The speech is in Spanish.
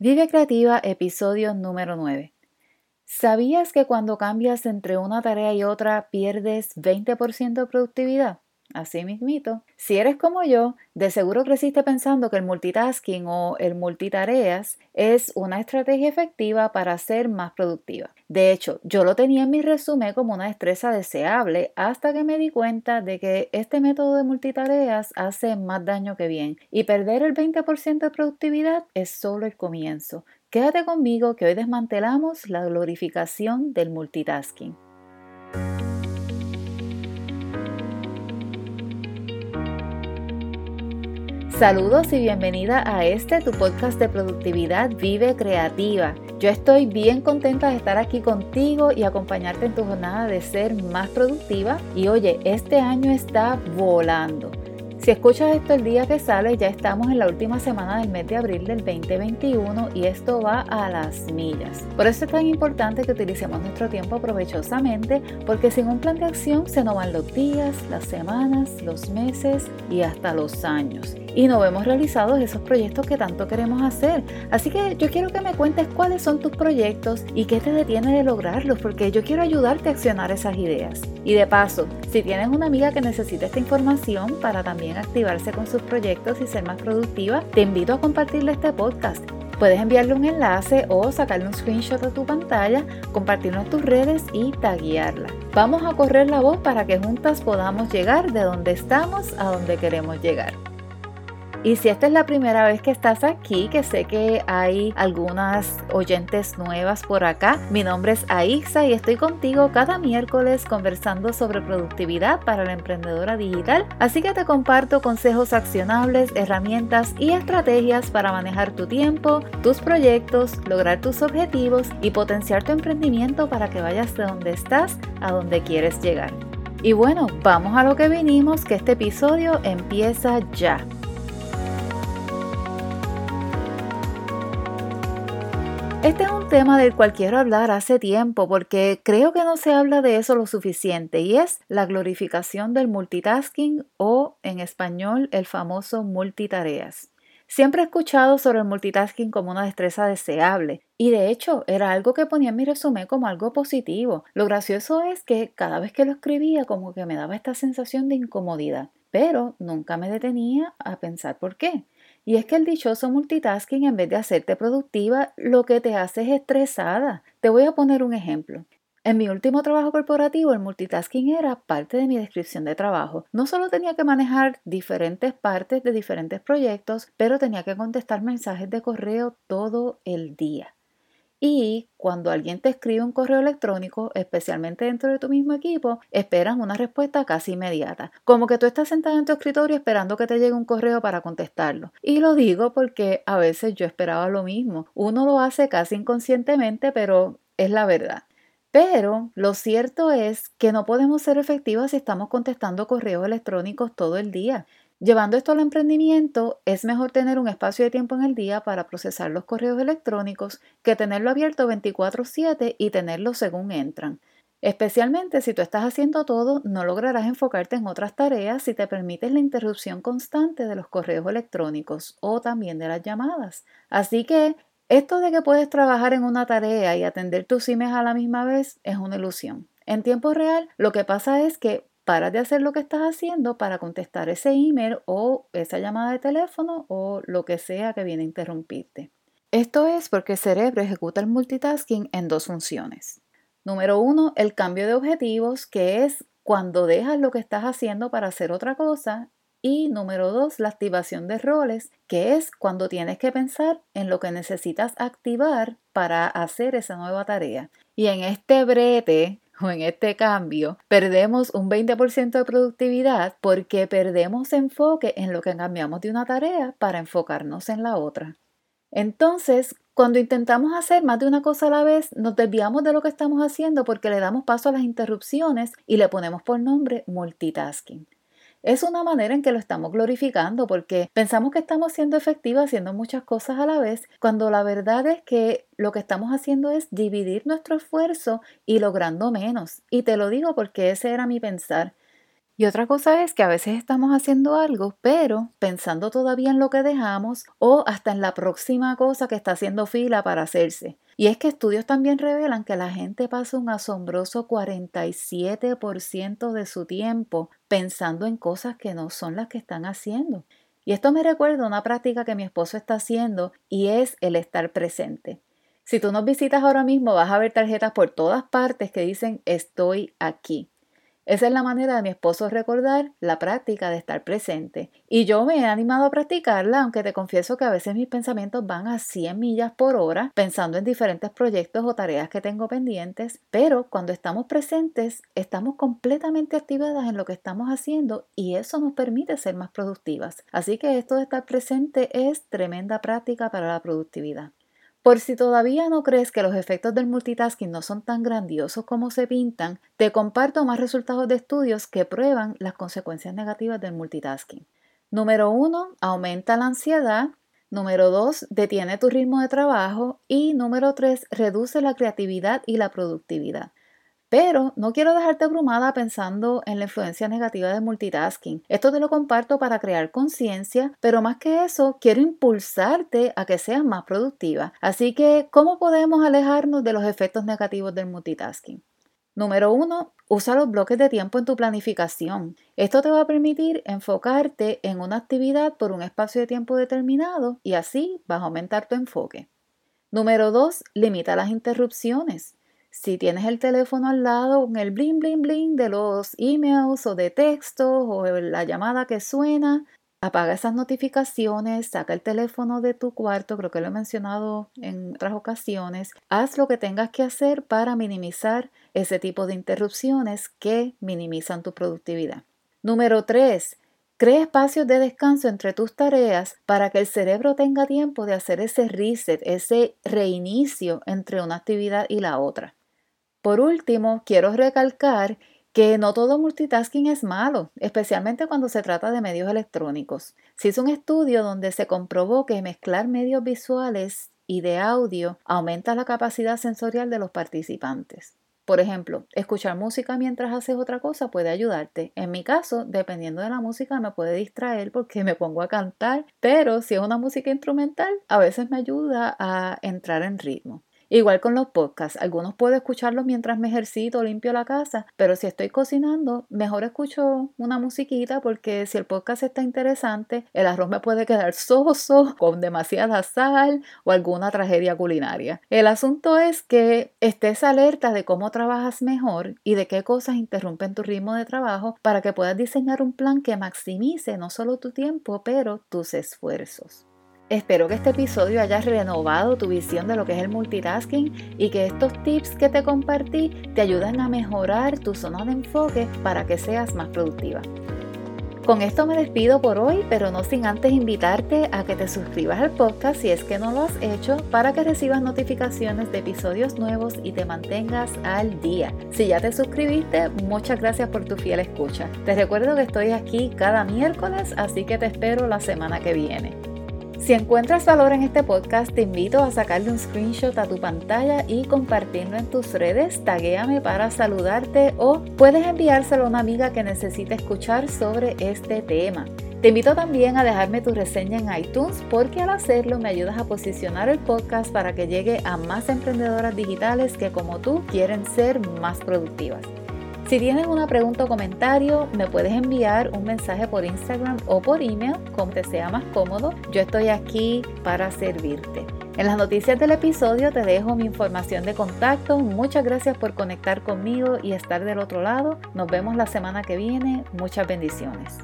Vive Creativa, episodio número 9. ¿Sabías que cuando cambias entre una tarea y otra pierdes 20% de productividad? Así mismito. Si eres como yo, de seguro creciste pensando que el multitasking o el multitareas es una estrategia efectiva para ser más productiva. De hecho, yo lo tenía en mi resumen como una destreza deseable hasta que me di cuenta de que este método de multitareas hace más daño que bien y perder el 20% de productividad es solo el comienzo. Quédate conmigo que hoy desmantelamos la glorificación del multitasking. Saludos y bienvenida a este tu podcast de productividad Vive Creativa. Yo estoy bien contenta de estar aquí contigo y acompañarte en tu jornada de ser más productiva. Y oye, este año está volando. Si escuchas esto el día que sale, ya estamos en la última semana del mes de abril del 2021 y esto va a las millas. Por eso es tan importante que utilicemos nuestro tiempo provechosamente porque sin un plan de acción se nos van los días, las semanas, los meses y hasta los años. Y no vemos realizados esos proyectos que tanto queremos hacer. Así que yo quiero que me cuentes cuáles son tus proyectos y qué te detiene de lograrlos porque yo quiero ayudarte a accionar esas ideas. Y de paso, si tienes una amiga que necesita esta información para también activarse con sus proyectos y ser más productiva, te invito a compartirle este podcast. Puedes enviarle un enlace o sacarle un screenshot de tu pantalla, compartirlo en tus redes y taguearla. Vamos a correr la voz para que juntas podamos llegar de donde estamos a donde queremos llegar. Y si esta es la primera vez que estás aquí, que sé que hay algunas oyentes nuevas por acá, mi nombre es Aixa y estoy contigo cada miércoles conversando sobre productividad para la emprendedora digital. Así que te comparto consejos accionables, herramientas y estrategias para manejar tu tiempo, tus proyectos, lograr tus objetivos y potenciar tu emprendimiento para que vayas de donde estás a donde quieres llegar. Y bueno, vamos a lo que vinimos, que este episodio empieza ya. Este es un tema del cual quiero hablar hace tiempo porque creo que no se habla de eso lo suficiente y es la glorificación del multitasking o en español el famoso multitareas. Siempre he escuchado sobre el multitasking como una destreza deseable y de hecho era algo que ponía en mi resumen como algo positivo. Lo gracioso es que cada vez que lo escribía como que me daba esta sensación de incomodidad, pero nunca me detenía a pensar por qué. Y es que el dichoso multitasking, en vez de hacerte productiva, lo que te hace es estresada. Te voy a poner un ejemplo. En mi último trabajo corporativo, el multitasking era parte de mi descripción de trabajo. No solo tenía que manejar diferentes partes de diferentes proyectos, pero tenía que contestar mensajes de correo todo el día. Y cuando alguien te escribe un correo electrónico, especialmente dentro de tu mismo equipo, esperan una respuesta casi inmediata. Como que tú estás sentada en tu escritorio esperando que te llegue un correo para contestarlo. Y lo digo porque a veces yo esperaba lo mismo. Uno lo hace casi inconscientemente, pero es la verdad. Pero lo cierto es que no podemos ser efectivas si estamos contestando correos electrónicos todo el día. Llevando esto al emprendimiento, es mejor tener un espacio de tiempo en el día para procesar los correos electrónicos que tenerlo abierto 24/7 y tenerlo según entran. Especialmente si tú estás haciendo todo, no lograrás enfocarte en otras tareas si te permites la interrupción constante de los correos electrónicos o también de las llamadas. Así que esto de que puedes trabajar en una tarea y atender tus emails a la misma vez es una ilusión. En tiempo real, lo que pasa es que para de hacer lo que estás haciendo para contestar ese email o esa llamada de teléfono o lo que sea que viene a interrumpirte. Esto es porque el cerebro ejecuta el multitasking en dos funciones. Número uno, el cambio de objetivos, que es cuando dejas lo que estás haciendo para hacer otra cosa. Y número dos, la activación de roles, que es cuando tienes que pensar en lo que necesitas activar para hacer esa nueva tarea. Y en este brete o en este cambio, perdemos un 20% de productividad porque perdemos enfoque en lo que cambiamos de una tarea para enfocarnos en la otra. Entonces, cuando intentamos hacer más de una cosa a la vez, nos desviamos de lo que estamos haciendo porque le damos paso a las interrupciones y le ponemos por nombre multitasking es una manera en que lo estamos glorificando porque pensamos que estamos siendo efectivos haciendo muchas cosas a la vez, cuando la verdad es que lo que estamos haciendo es dividir nuestro esfuerzo y logrando menos. Y te lo digo porque ese era mi pensar. Y otra cosa es que a veces estamos haciendo algo, pero pensando todavía en lo que dejamos o hasta en la próxima cosa que está haciendo fila para hacerse. Y es que estudios también revelan que la gente pasa un asombroso 47% de su tiempo pensando en cosas que no son las que están haciendo. Y esto me recuerda una práctica que mi esposo está haciendo y es el estar presente. Si tú nos visitas ahora mismo vas a ver tarjetas por todas partes que dicen estoy aquí. Esa es la manera de mi esposo recordar la práctica de estar presente. Y yo me he animado a practicarla, aunque te confieso que a veces mis pensamientos van a 100 millas por hora pensando en diferentes proyectos o tareas que tengo pendientes, pero cuando estamos presentes estamos completamente activadas en lo que estamos haciendo y eso nos permite ser más productivas. Así que esto de estar presente es tremenda práctica para la productividad. Por si todavía no crees que los efectos del multitasking no son tan grandiosos como se pintan, te comparto más resultados de estudios que prueban las consecuencias negativas del multitasking. Número 1. Aumenta la ansiedad. Número 2. Detiene tu ritmo de trabajo. Y número 3. Reduce la creatividad y la productividad. Pero no quiero dejarte abrumada pensando en la influencia negativa del multitasking. Esto te lo comparto para crear conciencia, pero más que eso, quiero impulsarte a que seas más productiva. Así que, ¿cómo podemos alejarnos de los efectos negativos del multitasking? Número uno, usa los bloques de tiempo en tu planificación. Esto te va a permitir enfocarte en una actividad por un espacio de tiempo determinado y así vas a aumentar tu enfoque. Número dos, limita las interrupciones. Si tienes el teléfono al lado con el bling bling bling de los emails o de textos o la llamada que suena, apaga esas notificaciones, saca el teléfono de tu cuarto, creo que lo he mencionado en otras ocasiones. Haz lo que tengas que hacer para minimizar ese tipo de interrupciones que minimizan tu productividad. Número 3. Crea espacios de descanso entre tus tareas para que el cerebro tenga tiempo de hacer ese reset, ese reinicio entre una actividad y la otra. Por último, quiero recalcar que no todo multitasking es malo, especialmente cuando se trata de medios electrónicos. Se hizo un estudio donde se comprobó que mezclar medios visuales y de audio aumenta la capacidad sensorial de los participantes. Por ejemplo, escuchar música mientras haces otra cosa puede ayudarte. En mi caso, dependiendo de la música, me puede distraer porque me pongo a cantar, pero si es una música instrumental, a veces me ayuda a entrar en ritmo. Igual con los podcasts, algunos puedo escucharlos mientras me ejercito o limpio la casa, pero si estoy cocinando, mejor escucho una musiquita porque si el podcast está interesante, el arroz me puede quedar soso, con demasiada sal o alguna tragedia culinaria. El asunto es que estés alerta de cómo trabajas mejor y de qué cosas interrumpen tu ritmo de trabajo para que puedas diseñar un plan que maximice no solo tu tiempo, pero tus esfuerzos. Espero que este episodio haya renovado tu visión de lo que es el multitasking y que estos tips que te compartí te ayuden a mejorar tu zona de enfoque para que seas más productiva. Con esto me despido por hoy, pero no sin antes invitarte a que te suscribas al podcast si es que no lo has hecho para que recibas notificaciones de episodios nuevos y te mantengas al día. Si ya te suscribiste, muchas gracias por tu fiel escucha. Te recuerdo que estoy aquí cada miércoles, así que te espero la semana que viene. Si encuentras valor en este podcast, te invito a sacarle un screenshot a tu pantalla y compartirlo en tus redes. Taguéame para saludarte o puedes enviárselo a una amiga que necesite escuchar sobre este tema. Te invito también a dejarme tu reseña en iTunes porque al hacerlo me ayudas a posicionar el podcast para que llegue a más emprendedoras digitales que como tú quieren ser más productivas. Si tienes una pregunta o comentario, me puedes enviar un mensaje por Instagram o por email, como te sea más cómodo. Yo estoy aquí para servirte. En las noticias del episodio te dejo mi información de contacto. Muchas gracias por conectar conmigo y estar del otro lado. Nos vemos la semana que viene. Muchas bendiciones.